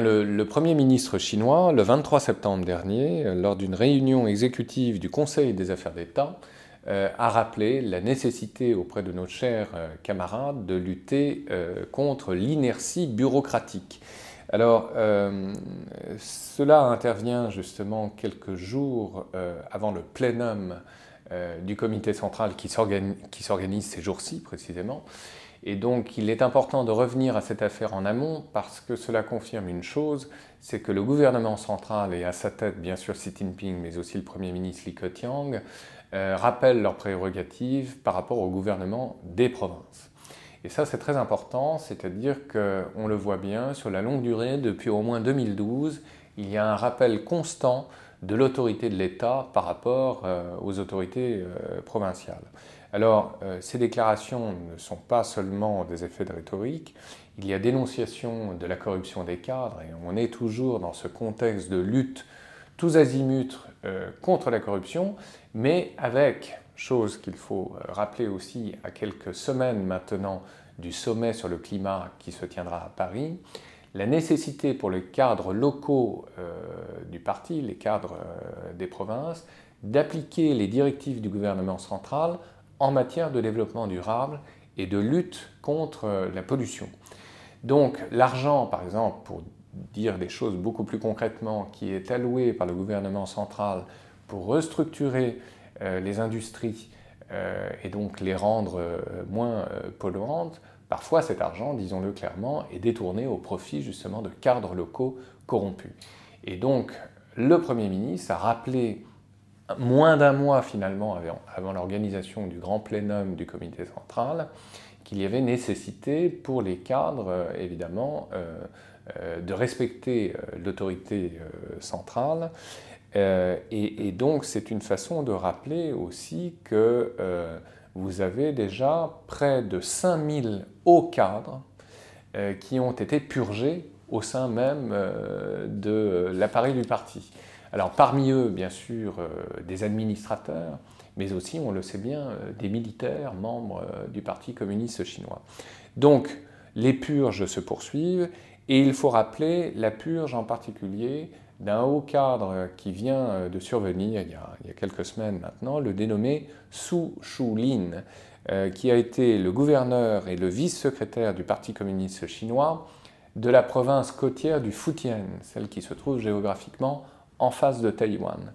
le, Premier ministre chinois, le 23 septembre dernier, euh, lors d'une réunion exécutive du Conseil des affaires d'État, euh, a rappelé la nécessité auprès de nos chers euh, camarades de lutter contre l'inertie bureaucratique. Alors, cela intervient justement quelques jours avant le plénum du comité central qui s'organise ces jours-ci précisément. Et donc il est important de revenir à cette affaire en amont parce que cela confirme une chose, c'est que le gouvernement central et à sa tête bien sûr Xi Jinping mais aussi le Premier ministre Li Keqiang euh, rappellent leurs prérogatives par rapport au gouvernement des provinces. Et ça c'est très important, c'est-à-dire qu'on le voit bien sur la longue durée, depuis au moins 2012, il y a un rappel constant de l'autorité de l'État par rapport euh, aux autorités euh, provinciales. Alors, euh, ces déclarations ne sont pas seulement des effets de rhétorique, il y a dénonciation de la corruption des cadres, et on est toujours dans ce contexte de lutte tous azimuts contre la corruption, mais avec, chose qu'il faut rappeler aussi à quelques semaines maintenant du sommet sur le climat qui se tiendra à Paris, la nécessité pour les cadres locaux euh, du parti, les cadres euh, des provinces, d'appliquer les directives du gouvernement central en matière de développement durable et de lutte contre euh, la pollution. Donc l'argent, par exemple, pour dire des choses beaucoup plus concrètement, qui est alloué par le gouvernement central pour restructurer les industries et donc les rendre moins polluantes, Parfois, cet argent, disons-le clairement, est détourné au profit justement de cadres locaux corrompus. Et donc, le Premier ministre a rappelé moins d'un mois finalement avant, l'organisation du grand plénum du comité central qu'il y avait nécessité pour les cadres, euh, évidemment, euh, euh, de respecter l'autorité centrale. et, donc, c'est une façon de rappeler aussi que vous avez déjà près de 5000 hauts cadres qui ont été purgés au sein même euh, de l'appareil du parti. Alors parmi eux, bien sûr, euh, des administrateurs, mais aussi, on le sait bien, des militaires membres du Parti communiste chinois. Donc, les purges se poursuivent, et il faut rappeler la purge en particulier d'un haut cadre qui vient de survenir il y, a, quelques semaines maintenant, le dénommé Su Shulin, euh, qui a été le gouverneur et le vice-secrétaire du Parti communiste chinois de la province côtière du Fujian, celle qui se trouve géographiquement en face de Taïwan.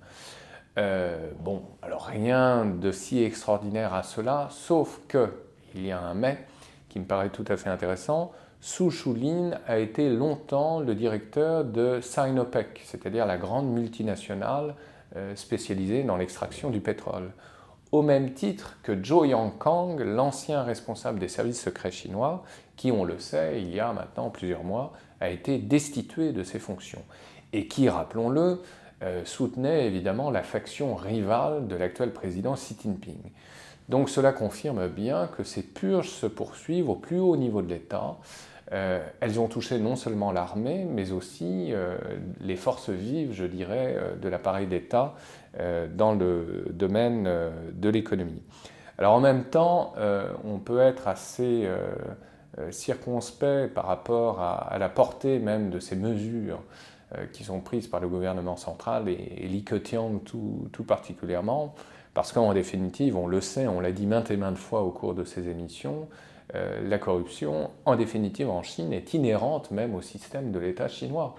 Euh, bon, alors rien de si extraordinaire à cela, sauf que il y a un mais qui me paraît tout à fait intéressant. Su Shulin a été longtemps le directeur de Sinopec, c'est-à-dire la grande multinationale euh, spécialisée dans l'extraction du pétrole au même titre que Zhou Yangkang, l'ancien responsable des services secrets chinois, qui, on le sait, il y a maintenant plusieurs mois, a été destitué de ses fonctions, et qui, rappelons-le, euh, soutenait évidemment la faction rivale de l'actuel président Xi Jinping. Donc cela confirme bien que ces purges se poursuivent au plus haut niveau de l'État, euh, elles ont touché non seulement l'armée, mais aussi euh, les forces vives, je dirais, de l'appareil d'État dans le domaine de l'économie. Alors en même temps, on peut être assez circonspect par rapport à, la portée même de ces mesures qui sont prises par le gouvernement central et, et Li Keqiang tout, particulièrement, parce qu'en définitive, on le sait, on l'a dit maintes et maintes fois au cours de ces émissions, euh, la corruption, en définitive en Chine, est inhérente même au système de l'État chinois,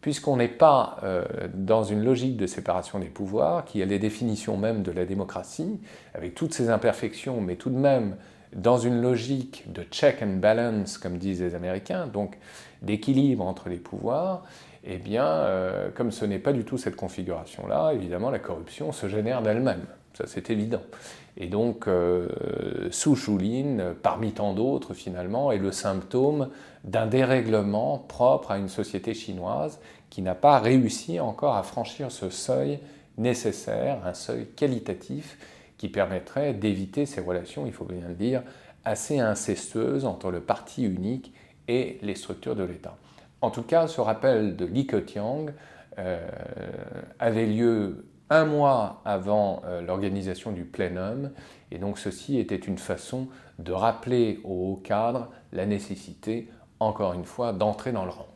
puisqu'on n'est pas euh, dans une logique de séparation des pouvoirs, qui est les définitions même de la démocratie, avec toutes ses imperfections, mais tout de même dans une logique de check and balance, comme disent les Américains, donc d'équilibre entre les pouvoirs, eh bien, euh, comme ce n'est pas du tout cette configuration-là, évidemment, la corruption se génère d'elle-même. Ça, c'est évident. Et donc, euh, Su Shulin, parmi tant d'autres finalement, est le symptôme d'un dérèglement propre à une société chinoise qui n'a pas réussi encore à franchir ce seuil nécessaire, un seuil qualitatif qui permettrait d'éviter ces relations, il faut bien le dire, assez incestueuses entre le parti unique et les structures de l'État. En tout cas, ce rappel de Li Keqiang euh, avait lieu un mois avant euh, l'organisation du plénum, et donc ceci était une façon de rappeler au haut cadre la nécessité, encore une fois, d'entrer dans le rang.